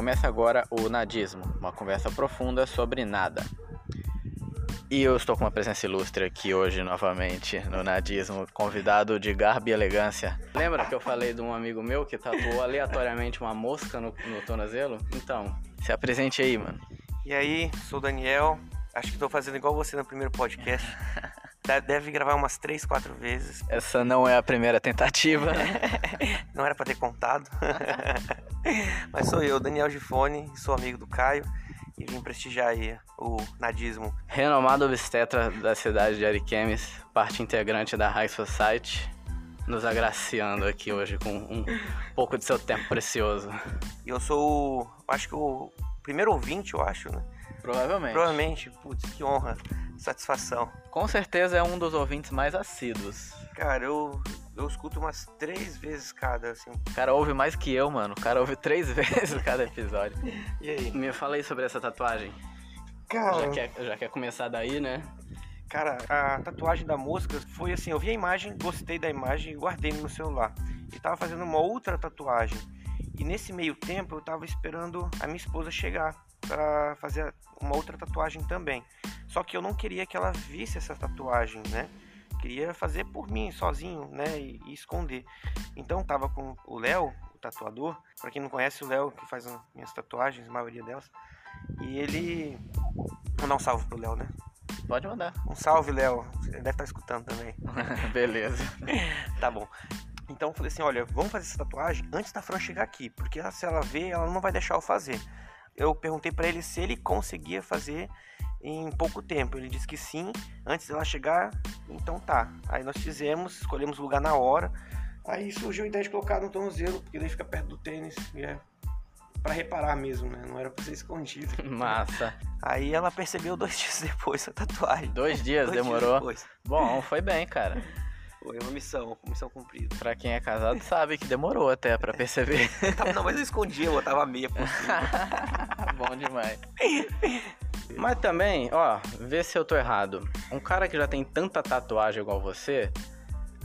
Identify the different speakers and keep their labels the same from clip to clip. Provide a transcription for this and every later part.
Speaker 1: Começa agora o Nadismo, uma conversa profunda sobre nada. E eu estou com uma presença ilustre aqui hoje novamente no Nadismo, convidado de garbo e elegância. Lembra que eu falei de um amigo meu que tatuou aleatoriamente uma mosca no, no tornozelo? Então, se apresente aí, mano.
Speaker 2: E aí, sou o Daniel. Acho que estou fazendo igual você no primeiro podcast. Deve gravar umas três, quatro vezes.
Speaker 1: Essa não é a primeira tentativa.
Speaker 2: não era para ter contado. Mas sou eu, Daniel Gifone, sou amigo do Caio e vim prestigiar aí o nadismo.
Speaker 1: Renomado obstetra da cidade de Ariquemes, parte integrante da High Society, nos agraciando aqui hoje com um pouco de seu tempo precioso.
Speaker 2: E eu sou, o, acho que o primeiro ouvinte, eu acho, né?
Speaker 1: Provavelmente.
Speaker 2: Provavelmente, putz, que honra, satisfação.
Speaker 1: Com certeza é um dos ouvintes mais assíduos.
Speaker 2: Cara, eu, eu escuto umas três vezes cada, assim.
Speaker 1: O cara ouve mais que eu, mano. O cara ouve três vezes cada episódio.
Speaker 2: E aí?
Speaker 1: Me fala aí sobre essa tatuagem.
Speaker 2: Cara...
Speaker 1: Já quer, já quer começar daí, né?
Speaker 2: Cara, a tatuagem da mosca foi assim, eu vi a imagem, gostei da imagem e guardei no celular. E tava fazendo uma outra tatuagem. E nesse meio tempo eu tava esperando a minha esposa chegar para fazer uma outra tatuagem também. Só que eu não queria que ela visse essa tatuagem, né? Queria fazer por mim, sozinho, né? E, e esconder. Então tava com o Léo, o tatuador. Para quem não conhece, o Léo que faz minhas tatuagens, a maioria delas. E ele. Vou dar um salve pro Léo, né?
Speaker 1: Pode mandar.
Speaker 2: Um salve, Léo. Ele deve estar tá escutando também.
Speaker 1: Beleza.
Speaker 2: tá bom. Então eu falei assim, olha, vamos fazer essa tatuagem antes da Fran chegar aqui, porque se ela ver, ela não vai deixar eu fazer eu perguntei para ele se ele conseguia fazer em pouco tempo. Ele disse que sim, antes dela chegar, então tá. Aí nós fizemos, escolhemos o lugar na hora. Aí surgiu a ideia de colocar no tornozelo, porque daí fica perto do tênis, e é para reparar mesmo, né? Não era pra ser escondido.
Speaker 1: Massa.
Speaker 2: Aí ela percebeu dois dias depois a tatuagem.
Speaker 1: Dois dias dois demorou? Dias Bom, foi bem, cara.
Speaker 2: Foi uma missão, uma missão cumprida.
Speaker 1: Pra quem é casado sabe que demorou até pra perceber.
Speaker 2: não, mas eu escondi, eu botava meia por cima.
Speaker 1: Bom demais. Mas também, ó, vê se eu tô errado. Um cara que já tem tanta tatuagem igual você,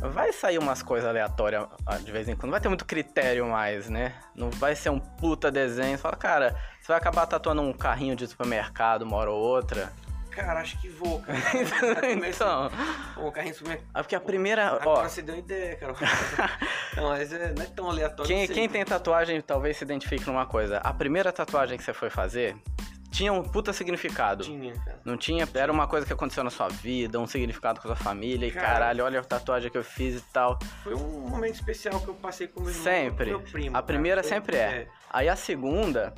Speaker 1: vai sair umas coisas aleatórias de vez em quando. Não vai ter muito critério mais, né? Não vai ser um puta desenho. Você fala, cara, você vai acabar tatuando um carrinho de supermercado uma hora ou outra.
Speaker 2: Cara, acho que vou, cara. então. Pô, carrinho supermercado.
Speaker 1: Ah, porque a primeira.
Speaker 2: Agora ó, você deu ideia, cara. não, mas é, não é tão aleatório.
Speaker 1: Quem, quem tem tatuagem talvez se identifique numa coisa. A primeira tatuagem que você foi fazer tinha um puta significado.
Speaker 2: Tinha, cara.
Speaker 1: Não tinha, era uma coisa que aconteceu na sua vida, um significado com a sua família, cara, e caralho, olha a tatuagem que eu fiz e tal.
Speaker 2: Foi um momento especial que eu passei com o meu irmão,
Speaker 1: sempre.
Speaker 2: Meu primo.
Speaker 1: A primeira sempre é. é. Aí a segunda,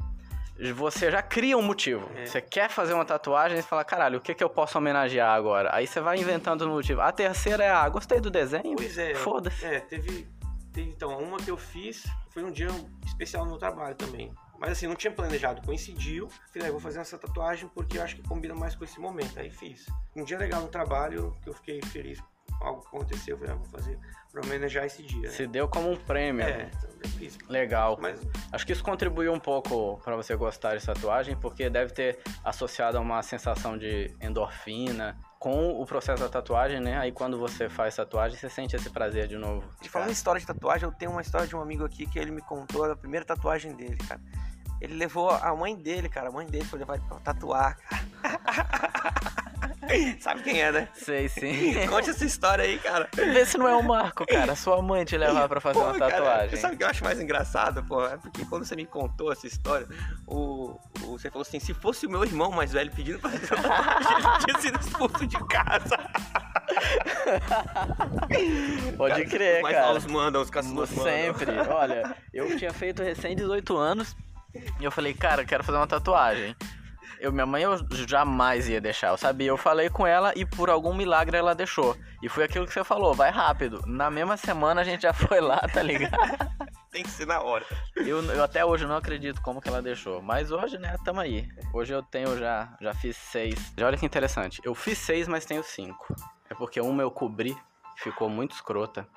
Speaker 1: você já cria um motivo. É. Você quer fazer uma tatuagem e fala, caralho, o que, que eu posso homenagear agora? Aí você vai inventando um motivo. A terceira é, ah, gostei do desenho.
Speaker 2: Pois é.
Speaker 1: Foda-se.
Speaker 2: É, teve, teve. Então, uma que eu fiz foi um dia especial no trabalho também. Mas assim, não tinha planejado, coincidiu. Falei, ah, vou fazer essa tatuagem porque eu acho que combina mais com esse momento. Aí fiz. Um dia legal no trabalho, que eu fiquei feliz algo aconteceu, eu falei, ah, vou fazer pra homenagear esse dia. Né?
Speaker 1: Se deu como um prêmio.
Speaker 2: É, então fiz.
Speaker 1: Legal. Mas... Acho que isso contribuiu um pouco para você gostar de tatuagem, porque deve ter associado a uma sensação de endorfina com o processo da tatuagem, né? Aí quando você faz tatuagem, você sente esse prazer de novo.
Speaker 2: De falando em história de tatuagem, eu tenho uma história de um amigo aqui que ele me contou a primeira tatuagem dele, cara. Ele levou a mãe dele, cara. A mãe dele foi levar ele pra tatuar, cara. Sabe quem é, né?
Speaker 1: Sei, sim.
Speaker 2: Conte essa história aí, cara.
Speaker 1: Vê se não é o Marco, cara. Sua mãe te levar pra fazer pô, uma tatuagem. Cara,
Speaker 2: sabe o que eu acho mais engraçado, pô? É porque quando você me contou essa história, o, o, você falou assim: se fosse o meu irmão mais velho pedindo pra fazer uma tatuagem, ele tinha sido expulso de casa.
Speaker 1: Pode crer,
Speaker 2: Mas
Speaker 1: cara.
Speaker 2: Mas os mandam, os
Speaker 1: mandam. Sempre. Olha, eu tinha feito recém 18 anos e eu falei, cara, quero fazer uma tatuagem. Eu, minha mãe eu jamais ia deixar, eu sabia. Eu falei com ela e por algum milagre ela deixou. E foi aquilo que você falou, vai rápido. Na mesma semana a gente já foi lá, tá ligado?
Speaker 2: Tem que ser na hora.
Speaker 1: Eu, eu até hoje não acredito como que ela deixou. Mas hoje, né, tamo aí. Hoje eu tenho já, já fiz seis. Já olha que interessante. Eu fiz seis, mas tenho cinco. É porque uma eu cobri, ficou muito escrota.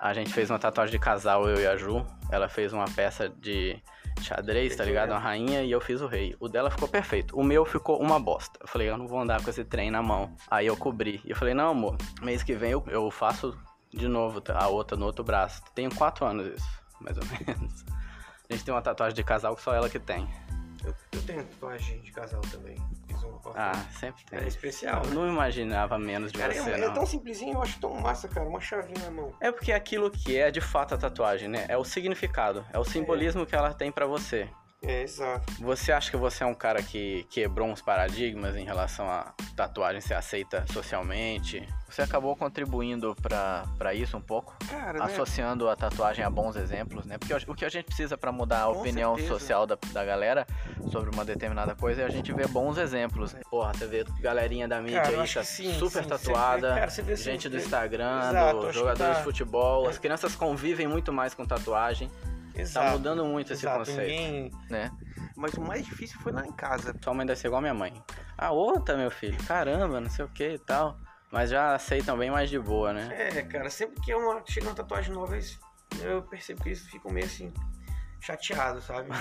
Speaker 1: A gente fez uma tatuagem de casal, eu e a Ju. Ela fez uma peça de xadrez, tá ligado? Uma rainha e eu fiz o rei. O dela ficou perfeito. O meu ficou uma bosta. Eu falei, eu não vou andar com esse trem na mão. Aí eu cobri. E eu falei, não, amor, mês que vem eu, eu faço de novo a outra no outro braço. Tenho quatro anos isso, mais ou menos. A gente tem uma tatuagem de casal que só ela que tem.
Speaker 2: Eu, eu tenho tatuagem de casal também. Fiz um
Speaker 1: Ah, sempre tem.
Speaker 2: É especial.
Speaker 1: Eu
Speaker 2: né?
Speaker 1: não imaginava menos de
Speaker 2: Cara,
Speaker 1: você,
Speaker 2: é, é
Speaker 1: não.
Speaker 2: tão simplesinho, eu acho tão massa, cara. Uma chavinha na mão.
Speaker 1: É porque é aquilo que é de fato a tatuagem, né? É o significado, é o simbolismo que ela tem pra você.
Speaker 2: É, exato.
Speaker 1: Você acha que você é um cara que quebrou uns paradigmas em relação a tatuagem ser aceita socialmente? Você acabou contribuindo pra pra isso um pouco?
Speaker 2: Cara, né?
Speaker 1: associando a tatuagem a bons exemplos, né? Porque o que a gente precisa pra mudar a
Speaker 2: Com
Speaker 1: opinião
Speaker 2: certeza.
Speaker 1: social da, da galera sobre uma determinada coisa é a gente ver bons exemplos. Porra, você vê galerinha da mídia
Speaker 2: Cara,
Speaker 1: aí tá
Speaker 2: sim,
Speaker 1: super
Speaker 2: sim.
Speaker 1: tatuada,
Speaker 2: vê- cara, vê
Speaker 1: gente do
Speaker 2: é-
Speaker 1: Instagram,
Speaker 2: Exato,
Speaker 1: do jogadores
Speaker 2: tá-
Speaker 1: de futebol, as
Speaker 2: é.
Speaker 1: crianças convivem muito mais com tatuagem.
Speaker 2: Exato.
Speaker 1: Tá mudando muito esse
Speaker 2: exato.
Speaker 1: conceito,
Speaker 2: Ninguém...
Speaker 1: né?
Speaker 2: Mas o mais difícil foi lá em casa.
Speaker 1: Sua mãe deve ser igual a minha mãe. Ah, outra, meu filho, caramba, não sei o que e tal. Mas já aceitam bem mais de boa, né?
Speaker 2: É, cara, sempre que é uma, chega uma tatuagem nova, eu percebo que eles ficam meio assim, chateados, sabe? Não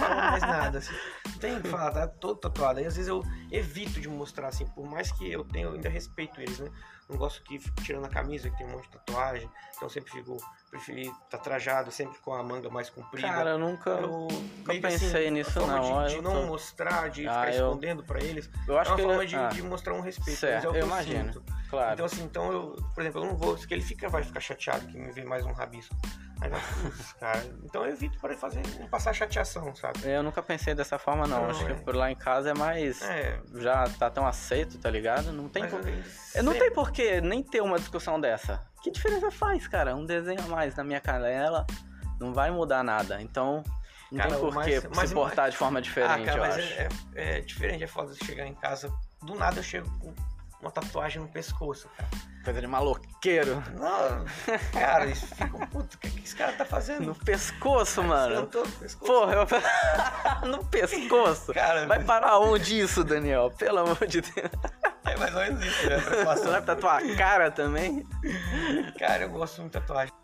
Speaker 2: falam mais nada, assim. Não tem que falar, tá todo tatuado. Aí às vezes eu evito de mostrar, assim, por mais que eu tenha, eu ainda respeito eles, né? Não gosto que fico tirando a camisa, que tem um monte de tatuagem. Então eu sempre fico, preferi estar trajado, sempre com a manga mais comprida.
Speaker 1: Cara, eu nunca,
Speaker 2: eu
Speaker 1: nunca
Speaker 2: meio assim,
Speaker 1: pensei
Speaker 2: a
Speaker 1: nisso, não.
Speaker 2: De, de não
Speaker 1: tô-
Speaker 2: mostrar, de
Speaker 1: Ah,
Speaker 2: ficar
Speaker 1: eu-
Speaker 2: escondendo pra eles.
Speaker 1: Eu acho
Speaker 2: é uma
Speaker 1: que
Speaker 2: forma
Speaker 1: ele-
Speaker 2: de,
Speaker 1: ah,
Speaker 2: de mostrar um respeito.
Speaker 1: certo,
Speaker 2: é o que
Speaker 1: eu imagino.
Speaker 2: sinto.
Speaker 1: claro.
Speaker 2: Então assim, então eu, por exemplo, eu não vou, que ele fica, vai ficar chateado que me vê mais um rabisco. Aí vai, putz, cara. Então eu evito para fazer, não passar chateação, sabe?
Speaker 1: Eu nunca pensei dessa forma, não.
Speaker 2: Não,
Speaker 1: Acho
Speaker 2: é.
Speaker 1: que por lá em casa é mais.
Speaker 2: É.
Speaker 1: Já tá tão aceito, tá ligado? Não tem
Speaker 2: mas
Speaker 1: por...
Speaker 2: Eu
Speaker 1: não
Speaker 2: sempre-
Speaker 1: tem por que nem ter uma discussão dessa. Que diferença faz, cara? Um desenho a mais na minha canela não vai mudar nada. Então, não
Speaker 2: Cara,
Speaker 1: tem por
Speaker 2: mas-
Speaker 1: que
Speaker 2: mas-
Speaker 1: se portar de forma
Speaker 2: Ah,
Speaker 1: diferente,
Speaker 2: cara,
Speaker 1: eu
Speaker 2: mas
Speaker 1: acho.
Speaker 2: é, é, é diferente, é foda chegar em casa. Do nada eu chego com uma tatuagem no pescoço, cara.
Speaker 1: Coisa de maloqueiro.
Speaker 2: Não, cara, isso fica puto, o que, que esse cara tá fazendo?
Speaker 1: No pescoço, mano.
Speaker 2: Sentou no pescoço.
Speaker 1: Porra, eu... no pescoço.
Speaker 2: Cara,
Speaker 1: Vai parar onde isso, Daniel? Pelo amor de Deus.
Speaker 2: é mais ou menos isso, né? Pra
Speaker 1: vai tatuar a cara também?
Speaker 2: Cara, eu gosto muito de tatuagem.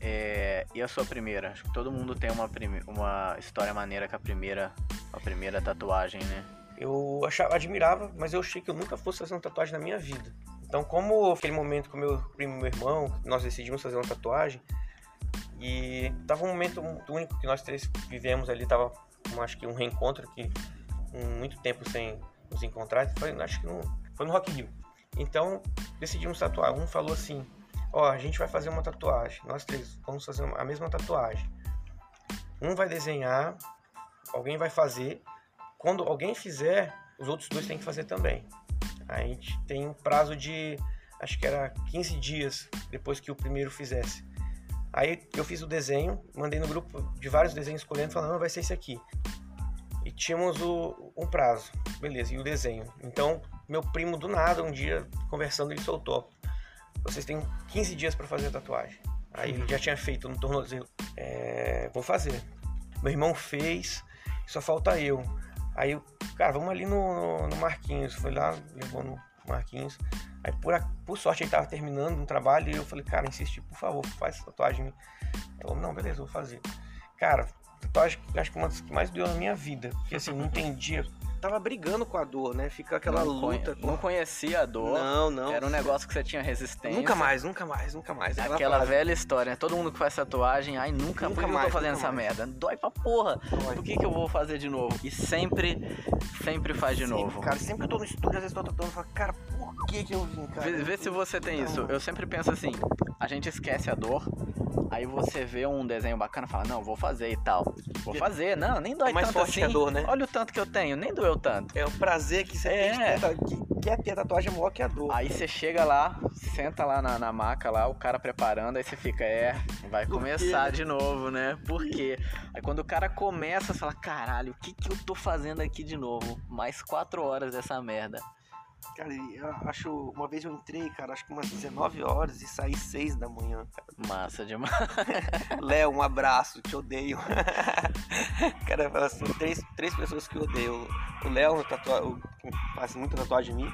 Speaker 1: É, e a sua primeira? Acho que todo mundo tem uma, prime- uma história maneira com a primeira, a primeira tatuagem, né?
Speaker 2: Eu achava, admirava, mas eu achei que eu nunca fosse fazer uma tatuagem na minha vida. Então, como aquele momento com meu primo e meu irmão, nós decidimos fazer uma tatuagem, e tava um momento único que nós três vivemos ali, tava um, acho que um reencontro que com muito tempo sem nos encontrar, foi, acho que no, foi no Rock Hill. Então, decidimos tatuar. Um falou assim: Ó, a gente vai fazer uma tatuagem, nós três vamos fazer a mesma tatuagem. Um vai desenhar, alguém vai fazer, quando alguém fizer, os outros dois têm que fazer também. A gente tem um prazo de, acho que era 15 dias depois que o primeiro fizesse. Aí eu fiz o desenho, mandei no grupo de vários desenhos escolhendo, falando, não, vai ser esse aqui. E tínhamos o, um prazo, beleza, e o desenho. Então, meu primo, do nada, um dia, conversando, ele soltou. Vocês têm 15 dias para fazer a tatuagem. Aí ele já tinha feito no tornozelo. É, vou fazer. Meu irmão fez, só falta eu. Aí, eu, cara, vamos ali no, no, Marquinhos. Foi lá, levou no Marquinhos. Aí, por, a- por sorte, ele tava terminando um trabalho e eu falei, cara, insisti, por favor, faz tatuagem. falou, não, beleza, eu vou fazer. Cara, tatuagem, acho que uma das que mais doeu na minha vida. Porque assim, não entendia. Tava brigando com a dor, né? Fica aquela
Speaker 1: não, conhe-
Speaker 2: luta. com-
Speaker 1: não conhecia a dor.
Speaker 2: Não, não.
Speaker 1: Era um negócio que você tinha resistência.
Speaker 2: Nunca mais, nunca mais, nunca mais.
Speaker 1: Aquela
Speaker 2: frase.
Speaker 1: velha história, né? Todo mundo que faz tatuagem, ai, nunca,
Speaker 2: Nunca
Speaker 1: por que eu
Speaker 2: mais,
Speaker 1: tô fazendo essa
Speaker 2: mais.
Speaker 1: merda? Dói pra porra.
Speaker 2: Dói.
Speaker 1: Por que, que eu vou fazer de novo? E sempre, sempre faz de
Speaker 2: Sempre,
Speaker 1: novo.
Speaker 2: Cara, sempre que eu tô no estúdio, às vezes tô tatuando, eu falo, cara, por que que eu vim, cara?
Speaker 1: Vê, vê se você tem isso. Eu sempre penso assim, a gente esquece a dor, aí você vê um desenho bacana e fala, não, vou fazer e tal. Vou fazer, não, nem dói
Speaker 2: É mais
Speaker 1: tanto
Speaker 2: forte
Speaker 1: assim.
Speaker 2: que dor, né?
Speaker 1: Olha o tanto que eu tenho, nem doeu tanto.
Speaker 2: É o prazer que você
Speaker 1: É.
Speaker 2: tem ta- que quer ter a tatuagem é maior que a dor.
Speaker 1: Aí você chega lá, senta lá na, na maca lá, o cara preparando, aí você fica, é, vai começar de novo, né? Por quê? Aí quando o cara começa, você fala, caralho, o que que eu tô fazendo aqui de novo? Mais quatro horas dessa merda.
Speaker 2: Cara, eu acho. Uma vez eu entrei, cara, acho que umas 19 horas e saí 6 da manhã, cara.
Speaker 1: Massa demais.
Speaker 2: Léo, um abraço, te odeio. cara, fala assim, três, três pessoas que eu odeio. O Léo, o tatua- faz muita tatuagem em mim.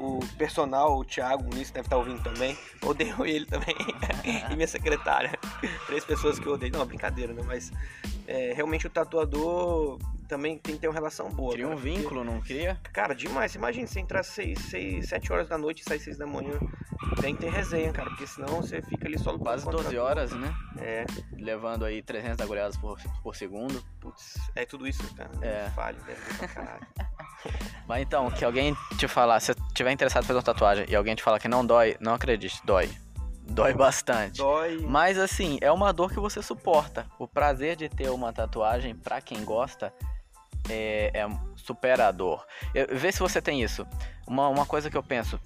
Speaker 2: O personal, o Thiago Muniz deve estar ouvindo também. Odeio ele também. e minha secretária. Três pessoas que eu odeio. Não, brincadeira, né? Mas é, realmente o tatuador também tem que ter uma relação boa.
Speaker 1: Cria um
Speaker 2: cara,
Speaker 1: vínculo, não cria?
Speaker 2: Porque, cara, demais. Imagina você entrar 6, 6, 7 horas da noite e sair 6 da manhã. Tem que ter resenha, cara, porque senão você fica ali só no
Speaker 1: Quase
Speaker 2: contra-
Speaker 1: 12 horas, né?
Speaker 2: É,
Speaker 1: Levando aí 300 agulhadas por, por segundo.
Speaker 2: putz, é tudo isso, cara.
Speaker 1: É.
Speaker 2: Falho, ser pra caralho.
Speaker 1: Mas então, que alguém te falar, se você tiver interessado em fazer uma tatuagem e alguém te falar que não dói, não acredite, dói. Dói bastante.
Speaker 2: Dói.
Speaker 1: Mas assim, é uma dor que você suporta. O prazer de ter uma tatuagem, pra quem gosta, é, é supera a dor. Eu- Vê se você tem isso. Uma, uma coisa que eu penso,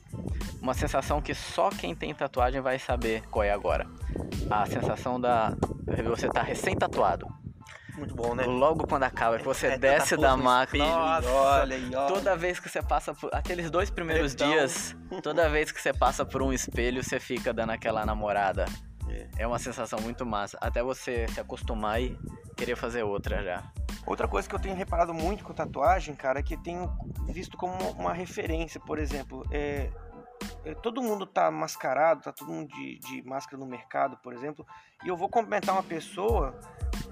Speaker 1: uma sensação que só quem tem tatuagem vai saber qual é agora. A sensação da. Você tá recém-tatuado.
Speaker 2: Muito bom, né?
Speaker 1: Logo quando acaba, que você
Speaker 2: É,
Speaker 1: desce
Speaker 2: tanta
Speaker 1: da máquina.
Speaker 2: espelho, e
Speaker 1: Nossa,
Speaker 2: olha e olha.
Speaker 1: Toda vez que você passa por. Aqueles dois primeiros
Speaker 2: Pretão.
Speaker 1: dias, toda vez que você passa por um espelho, você fica dando aquela namorada.
Speaker 2: É.
Speaker 1: É uma sensação muito massa. Até você se acostumar e querer fazer outra já.
Speaker 2: Outra coisa que eu tenho reparado muito com tatuagem, cara, é que tenho visto como uma referência, por exemplo, é, todo mundo tá mascarado, tá todo mundo de, de máscara no mercado, por exemplo, e eu vou cumprimentar uma pessoa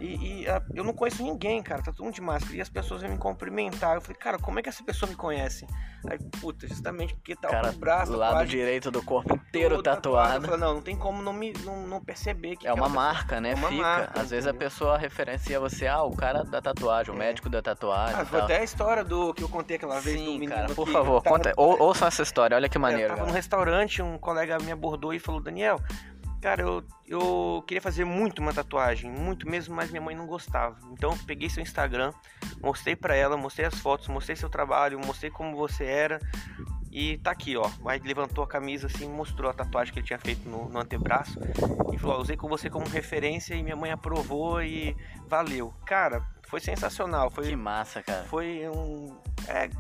Speaker 2: e, e, a- eu não conheço ninguém, cara, tá todo mundo de máscara, e as pessoas vêm me cumprimentar. Eu falei, cara, como é que essa pessoa me conhece? Aí, puta, justamente porque tá
Speaker 1: Cara,
Speaker 2: o braço,
Speaker 1: do lado
Speaker 2: tatuagem
Speaker 1: direito do corpo inteiro tatuado.
Speaker 2: falei, não, não tem como não, me, não, não perceber que
Speaker 1: É uma
Speaker 2: aquela pessoa-
Speaker 1: marca, né?
Speaker 2: É uma
Speaker 1: Fica.
Speaker 2: marca,
Speaker 1: Às vezes a pessoa referencia você, ah, o cara da tatuagem, o
Speaker 2: É.
Speaker 1: médico da tatuagem.
Speaker 2: Ah, até a história do que eu contei aquela vez do
Speaker 1: Sim,
Speaker 2: menino
Speaker 1: cara, por favor,
Speaker 2: tava-
Speaker 1: conta. Ou, ouçam essa história, olha que
Speaker 2: É,
Speaker 1: maneiro.
Speaker 2: Eu tava num restaurante, um colega me abordou e falou, Daniel, cara, eu, eu queria fazer muito uma tatuagem, muito mesmo, mas minha mãe não gostava. Então eu peguei seu Instagram, mostrei pra ela, mostrei as fotos, mostrei seu trabalho, mostrei como você era. E tá aqui, ó. Aí levantou a camisa assim, mostrou a tatuagem que ele tinha feito no, no antebraço. E falou, ó, usei com você como referência e minha mãe aprovou e valeu. Cara, foi sensacional. Foi,
Speaker 1: Que massa, cara.
Speaker 2: foi um. É,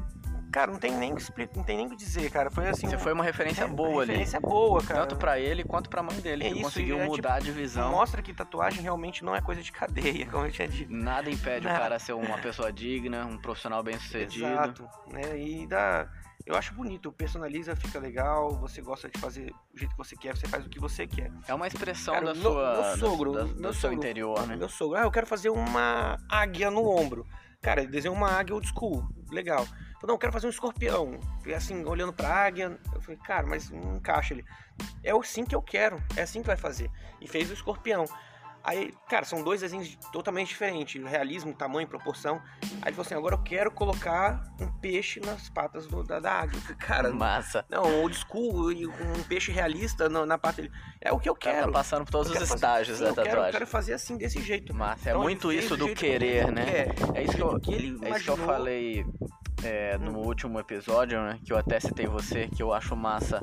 Speaker 2: cara, não tem nem o que explicar, não tem nem o que dizer, cara. Foi assim.
Speaker 1: Você
Speaker 2: um-
Speaker 1: foi uma referência
Speaker 2: é,
Speaker 1: boa ali.
Speaker 2: referência boa, cara.
Speaker 1: Tanto pra ele quanto pra mãe dele,
Speaker 2: É
Speaker 1: que
Speaker 2: isso,
Speaker 1: conseguiu
Speaker 2: é,
Speaker 1: mudar de visão.
Speaker 2: Mostra que tatuagem realmente não é coisa de cadeia, como eu tinha dito.
Speaker 1: Nada impede o
Speaker 2: Nada.
Speaker 1: cara ser uma pessoa digna, um profissional bem sucedido.
Speaker 2: Exato, né? E dá. Eu acho bonito, personaliza, fica legal, você gosta de fazer do jeito que você quer, você faz o que você quer.
Speaker 1: É uma expressão
Speaker 2: Cara,
Speaker 1: da
Speaker 2: meu-
Speaker 1: sua,
Speaker 2: meu
Speaker 1: da-
Speaker 2: sogro,
Speaker 1: da-
Speaker 2: meu
Speaker 1: do seu interior, né?
Speaker 2: Meu sogro, ah, eu quero fazer uma águia no ombro. Cara, ele desenhou uma águia old school, legal. Não, eu quero fazer um escorpião. E assim, olhando pra águia, eu falei, cara, mas não encaixa ele. É assim que eu quero, é assim que vai fazer. E fez o escorpião. Aí, cara, são dois desenhos totalmente diferentes, realismo, tamanho, proporção. Aí ele falou assim, agora eu quero colocar um peixe nas patas do- da, da águia. Cara,
Speaker 1: Massa.
Speaker 2: não, old school e um peixe realista na, na pata dele. É o que eu quero.
Speaker 1: tá passando por todos
Speaker 2: Eu
Speaker 1: os
Speaker 2: fazer-
Speaker 1: estágios da
Speaker 2: eu quero, eu
Speaker 1: tatuagem.
Speaker 2: quero fazer assim, desse jeito.
Speaker 1: Massa, é
Speaker 2: Então,
Speaker 1: muito isso do querer,
Speaker 2: que
Speaker 1: né?
Speaker 2: quer.
Speaker 1: É isso que eu,
Speaker 2: que ele
Speaker 1: é isso que eu falei é, no
Speaker 2: Hum.
Speaker 1: último episódio, né? Que eu até citei você, que eu acho massa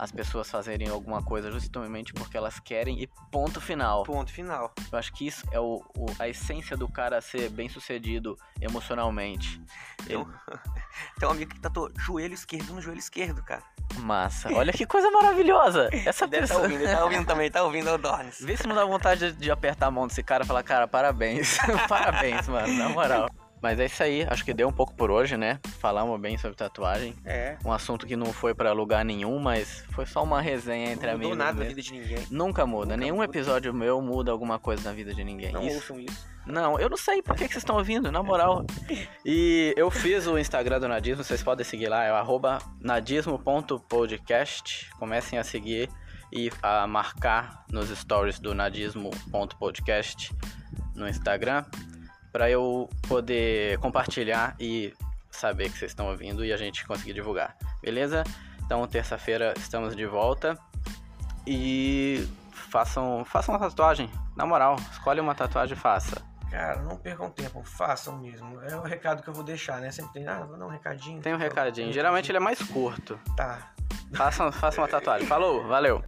Speaker 1: as pessoas fazerem alguma coisa justamente porque elas querem e ponto final.
Speaker 2: Ponto final.
Speaker 1: Eu acho que isso é o, o- a essência do cara ser bem sucedido emocionalmente. Ele-
Speaker 2: Então, tem um amigo que tatuou joelho esquerdo no joelho esquerdo, cara.
Speaker 1: Massa. Olha que coisa maravilhosa. Essa
Speaker 2: Deve estar
Speaker 1: pessoa.
Speaker 2: ouvindo, ele tá ouvindo também, tá ouvindo o Dornes.
Speaker 1: Vê se não dá vontade de, de apertar a mão desse cara e falar, cara, parabéns. parabéns, mano, na moral. Mas é isso aí, acho que deu um pouco por hoje, né? Falamos bem sobre tatuagem.
Speaker 2: É.
Speaker 1: Um assunto que não foi pra lugar nenhum, mas foi só uma resenha entre
Speaker 2: Não mudou
Speaker 1: amigos.
Speaker 2: nada na
Speaker 1: mesmo.
Speaker 2: vida de ninguém.
Speaker 1: Nunca muda.
Speaker 2: Nunca
Speaker 1: Nenhum
Speaker 2: muda.
Speaker 1: episódio meu muda alguma coisa na vida de ninguém.
Speaker 2: Não
Speaker 1: Isso-
Speaker 2: ouçam isso.
Speaker 1: Não, eu não sei por que, que vocês estão ouvindo, na moral. E eu fiz o Instagram do Nadismo, vocês podem seguir lá, é o arroba nadismo.podcast. Comecem a seguir e a marcar nos stories do nadismo.podcast no Instagram para eu poder compartilhar e saber que vocês estão ouvindo e a gente conseguir divulgar. Beleza? Então, terça-feira estamos de volta e façam, façam uma tatuagem. Na moral, escolhe uma tatuagem e faça.
Speaker 2: Cara, não percam tempo, façam mesmo. É o recado que eu vou deixar, né? Sempre tem, ah, vou dar um recadinho.
Speaker 1: Tem um recadinho. Geralmente ele é mais curto.
Speaker 2: Tá.
Speaker 1: Façam, façam uma tatuagem. Falou, valeu.